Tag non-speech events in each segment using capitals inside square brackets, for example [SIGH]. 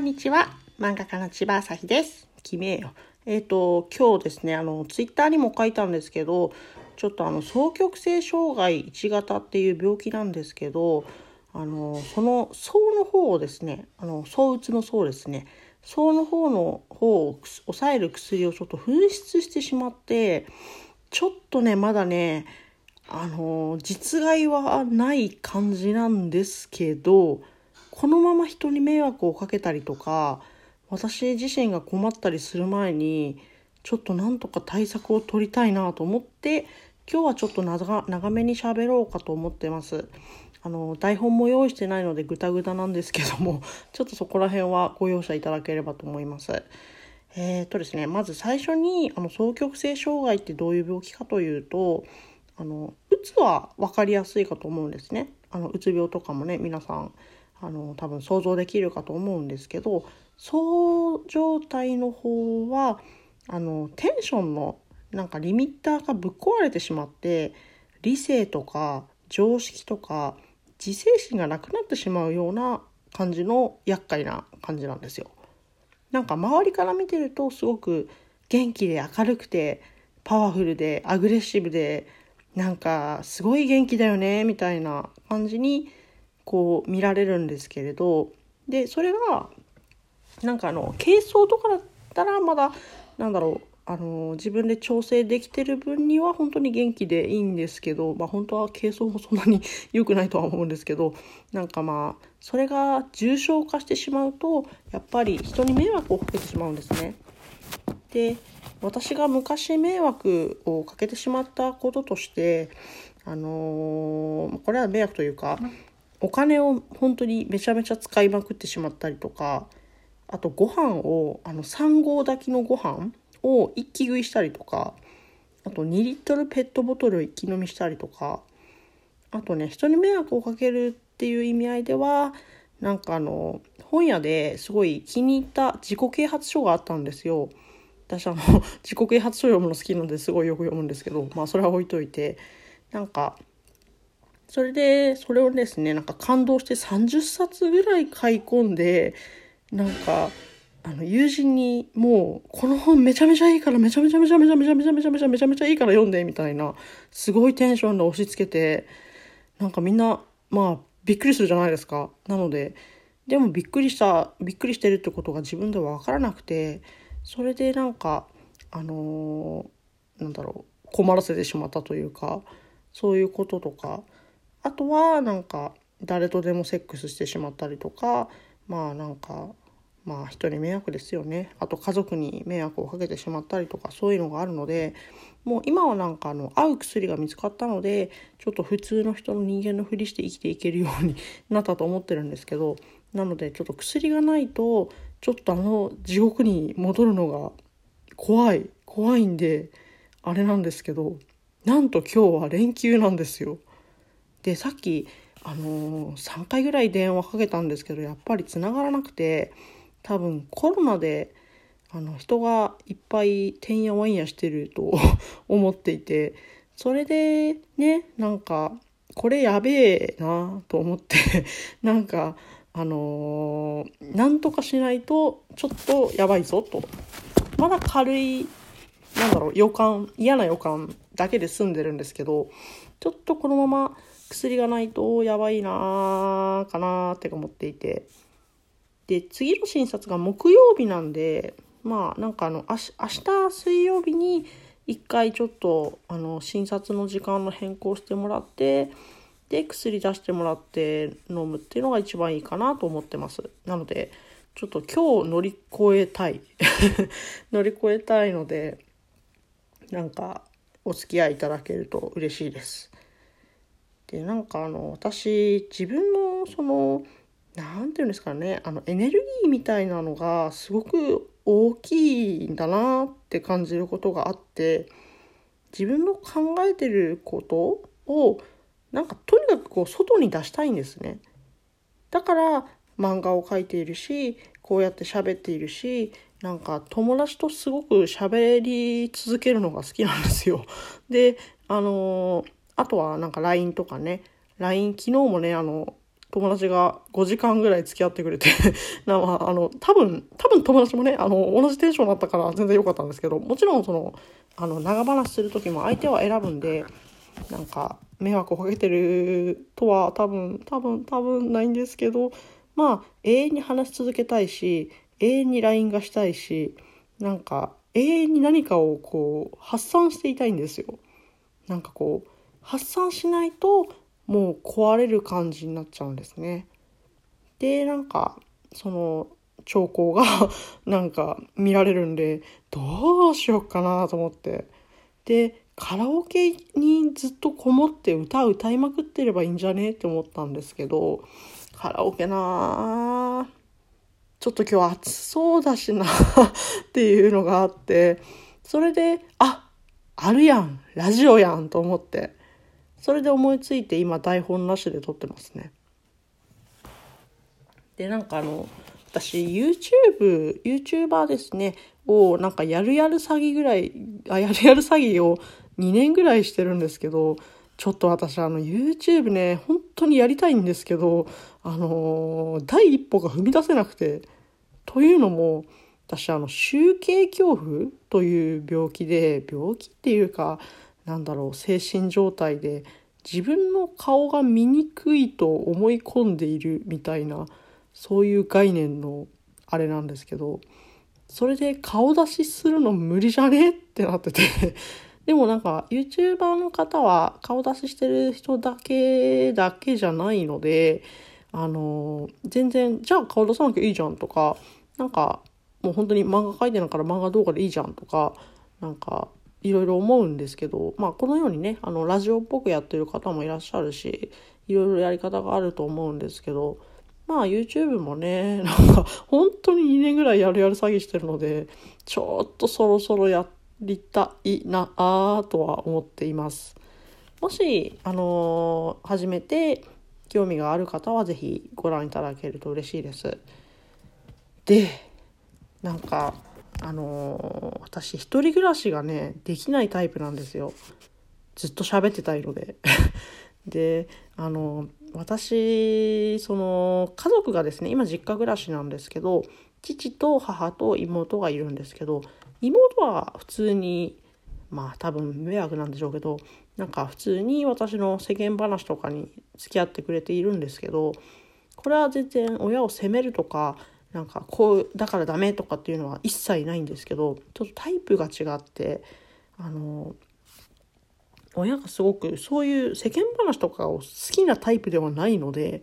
んにちは。漫画家の千葉朝日です。決めよ。えっ、と、今日ですね、あの、ツイッターにも書いたんですけど、ちょっとあの、双極性障害1型っていう病気なんですけど、あの、その、層の方をですね、あの、躁うつの層ですね、層の方の方を抑える薬をちょっと紛失してしまって、ちょっとね、まだね、あの、実害はない感じなんですけど、このまま人に迷惑をかけたりとか私自身が困ったりする前にちょっとなんとか対策を取りたいなと思って今日はちょっと長めに喋ろうかと思ってます。あの台本も用意してないのでグダグダなんですけども [LAUGHS] ちょっとそこら辺はご容赦いただければと思います。えー、とですねまず最初にあの双極性障害ってどういう病気かというとあのうつは分かりやすいかと思うんですね。あのうつ病とかもね皆さんあの多分想像できるかと思うんですけどそう状態の方はあのテンションのなんかリミッターがぶっ壊れてしまって理性とか常識とか自制心がなくなってしまうような感じの厄介な感じなんですよ。なんか周りから見てるとすごく元気で明るくてパワフルでアグレッシブでなんかすごい元気だよねみたいな感じにこう見られるんですけれどでそれがなんかあの軽装とかだったらまだなんだろうあの自分で調整できてる分には本当に元気でいいんですけど、まあ、本当は軽装もそんなに良くないとは思うんですけどなんかまあそれが重症化してしまうとやっぱり人に迷惑をかけてしまうんですね。で私が昔迷惑をかけてしまったこととしてあのーこれは迷惑というかお金を本当にめちゃめちゃ使いまくってしまったりとかあとご飯をあの3合炊きのご飯を一気食いしたりとかあと2リットルペットボトルを一気飲みしたりとかあとね人に迷惑をかけるっていう意味合いではなんかあの本屋ですごい気に入った自己啓発書があったんですよ。私あの自己啓発書読むの好きなのですごいよく読むんですけどまあそれは置いといてなんかそれでそれをですねなんか感動して30冊ぐらい買い込んでなんかあの友人にもうこの本めちゃめちゃいいからめちゃめちゃめちゃめちゃめちゃめちゃめちゃめちゃめちゃめちゃいいから読んでみたいなすごいテンションで押し付けてなんかみんなまあびっくりするじゃないですか。なのででもびっくりしたびっくりしてるってことが自分では分からなくてそれでなんかあのーなんだろう困らせてしまったというかそういうこととかあとはなんか誰とでもセックスしてしまったりとかまあなんかまあ人に迷惑ですよねあと家族に迷惑をかけてしまったりとかそういうのがあるのでもう今はなんかあの合う薬が見つかったのでちょっと普通の人の人間のふりして生きていけるようになったと思ってるんですけどなのでちょっと薬がないとちょっとあの地獄に戻るのが怖い怖いんであれなんですけどなんと今日は連休なんですよ。でさっきあのー、3回ぐらい電話かけたんですけどやっぱり繋がらなくて多分コロナであの人がいっぱいてんやわんやしてると [LAUGHS] 思っていてそれでねなんかこれやべえなと思って [LAUGHS] なんかあのー、なんとかしないとちょっとやばいぞと。まだ軽いなんだろう予感嫌な予感だけで済んでるんですけどちょっとこのまま薬がないとやばいなーかなーって思っていて。で次の診察が木曜日なんでまあなんかあの明日水曜日に一回ちょっとあの診察の時間の変更してもらってで薬出してもらって飲むっていうのが一番いいかなと思ってます。なのでちょっと今日乗り越えたい。[LAUGHS] 乗り越えたいのでなんかお付き合いいただけると嬉しいです。でなんかあの私自分のその何て言うんですかねあのエネルギーみたいなのがすごく大きいんだなって感じることがあって自分の考えてることをなんかとにかくこう外に出したいんですね。だから漫画を描いているしこうやって喋っているしなんか友達とすごく喋り続けるのが好きなんですよ。であのあとはなんか LINE とかね LINE 昨日もねあの友達が5時間ぐらい付き合ってくれて [LAUGHS] な、まあ、あの、多分、多分友達もね、あの、同じテンションだったから全然良かったんですけど、もちろんその、あの、長話する時も相手は選ぶんで、なんか、迷惑をかけてるとは多分、多分、多分ないんですけど、まあ、永遠に話し続けたいし、永遠に LINE がしたいし、なんか、永遠に何かをこう、発散していたいんですよ。なんかこう、発散しないと、もう壊れる感じになっちゃうんですね。でなんかその兆候が [LAUGHS] なんか見られるんでどうしようかなと思ってでカラオケにずっとこもって歌歌いまくってればいいんじゃねって思ったんですけどカラオケなちょっと今日暑そうだしな [LAUGHS] っていうのがあってそれでああるやんラジオやんと思ってそれで思いついて今台本なしで撮ってますね。でなんかあの私 YouTube、YouTuber ですね、をなんかやるやる詐欺ぐらい、あ、やるやる詐欺を2年ぐらいしてるんですけど、ちょっと私あの YouTube ね、本当にやりたいんですけど、あのー、第一歩が踏み出せなくて、というのも、私あの集計恐怖という病気で、病気っていうか、なんだろう精神状態で自分の顔が見にくいと思い込んでいるみたいなそういう概念のあれなんですけどそれで顔出しするの無理じゃね？ってなってて。[LAUGHS] でもなんか YouTuber の方は顔出ししてる人だけだけじゃないのであの全然じゃあ顔出さなきゃいいじゃんとかなんかもう本当に漫画描いてないから漫画動画でいいじゃんとかなんかいろいろ思うんですけど、まあ、このようにねあのラジオっぽくやってる方もいらっしゃるしいろいろやり方があると思うんですけどまあ YouTube もね [LAUGHS] なんか本当に2年ぐらいやるやる詐欺してるのでちょっとそろそろやりたいなあとは思っています。もし、あのー、初めて興味がある方は是非ご覧いただけると嬉しいです。でなんかあのー、私一人暮らしがねできないタイプなんですよ。ずっと喋ってたいので。[LAUGHS] であの私その家族がですね今実家暮らしなんですけど父と母と妹がいるんですけど妹は普通にまあ多分迷惑なんでしょうけどなんか普通に私の世間話とかに付き合ってくれているんですけどこれは全然親を責めるとかなんかこうだからダメとかっていうのは一切ないんですけどちょっとタイプが違ってあの親がすごくそういう世間話とかを好きなタイプではないので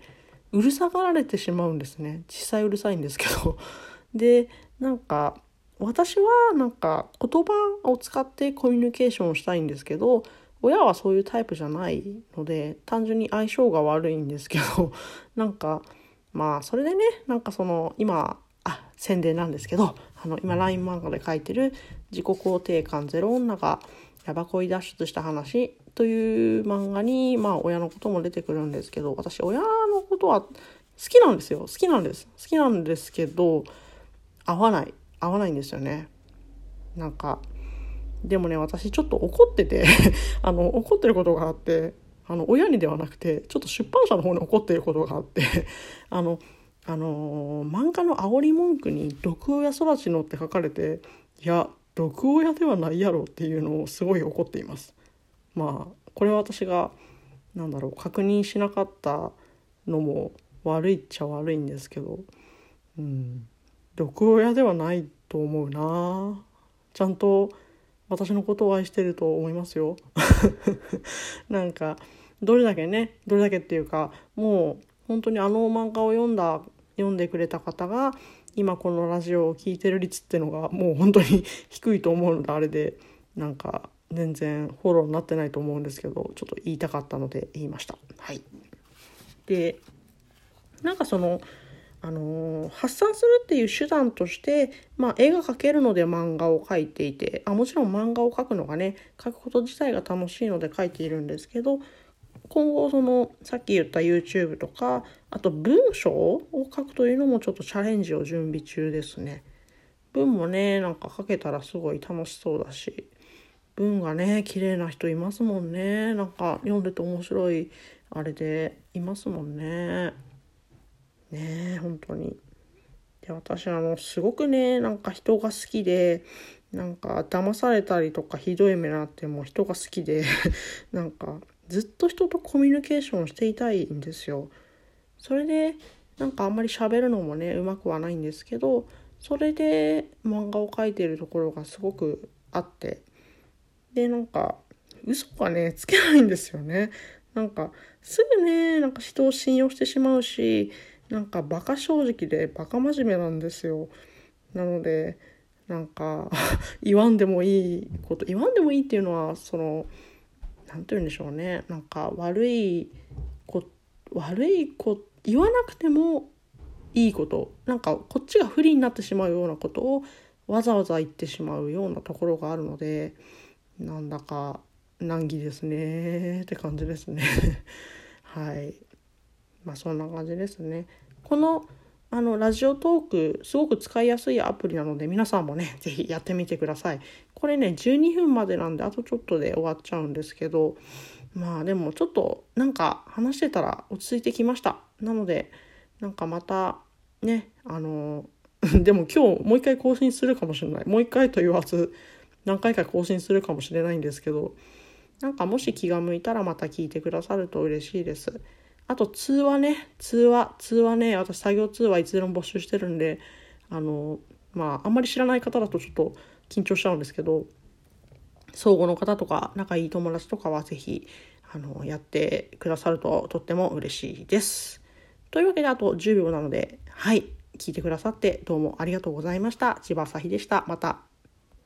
うるさがられてしまうんですね。実際うるさいんですけど。[LAUGHS] でなんか私はなんか言葉を使ってコミュニケーションをしたいんですけど親はそういうタイプじゃないので単純に相性が悪いんですけど [LAUGHS] なんかまあそれでねなんかその今あ宣伝なんですけどあの今 LINE 漫画で書いてる「自己肯定感ゼロ女がヤバ恋脱出した話」という漫画にまあ親のことも出てくるんですけど私親のことは好きなんですよ。好きなんです。好きなんですけど合わない。合わないんですよね。なんかでもね私ちょっと怒ってて [LAUGHS] あの怒ってることがあってあの親にではなくてちょっと出版社の方に怒っていることがあって [LAUGHS] あのあの漫画の煽り文句に「毒親育ちの」って書かれていや毒親ではないやろっていうのをすごい怒っています。まあこれは私がなんだろう確認しなかったのも悪いっちゃ悪いんですけど、うん、毒親ではないと思うなちゃんと私のことを愛してると思いますよ [LAUGHS] なんかどれだけねどれだけっていうかもう本当にあの漫画を読んだ読んでくれた方が今このラジオを聴いてる率ってのがもう本当に低いと思うのであれでなんか全然フォローになってないと思うんですけどちょっと言いたかったので言いました。はい、でなんかそのあの、発散するっていう手段として、まあ、絵が描けるので漫画を描いていてあもちろん漫画を描くのがね描くこと自体が楽しいので描いているんですけど今後そのさっき言った YouTube とかあと文章を書くというのもちょっとチャレンジを準備中ですね。文もねなんか書けたらすごい楽しそうだし文がね綺麗な人いますもんねなんか読んでて面白いあれでいますもんね。ねえ本当にで私あのすごくねなんか人が好きでなんか騙されたりとかひどい目になっても人が好きで [LAUGHS] なんかずっと人とコミュニケーションしていたいんですよ。それでなんかあんまり喋るのもねうまくはないんですけどそれで漫画を描いてるところがすごくあってでなんか嘘がねつけないんですよね。なんかすぐねなんか人を信用してしまうしなんかバカ正直でバカ真面目なんですよ。なのでなんか [LAUGHS] 言わんでもいいこと言わんでもいいっていうのはその何て言うんでしょうね。なんか悪いこ悪いこ言わなくてもいいこと。なんかこっちが不利になってしまうようなことをわざわざ言ってしまうようなところがあるのでなんだか難儀ですねって感じですね。[LAUGHS] はい。まあそんな感じですね。このあのラジオトークすごく使いやすいアプリなので皆さんもね [LAUGHS] 是非やってみてください。これね12分までなんであとちょっとで終わっちゃうんですけどまあでもちょっとなんか話してたら落ち着いてきました。なのでなんかまたねあの [LAUGHS] でも今日もう一回更新するかもしれない。もう一回と言わず何回か更新するかもしれないんですけどなんかもし気が向いたらまた聞いてくださると嬉しいです。あと通話ね通話通話ね私作業通話いつでも募集してるんであのまああんまり知らない方だとちょっと緊張しちゃうんですけど相互の方とか仲いい友達とかは是非あのやってくださるととっても嬉しいです。というわけであと10秒なのではい聞いてくださってどうもありがとうございました。千葉朝日でした。また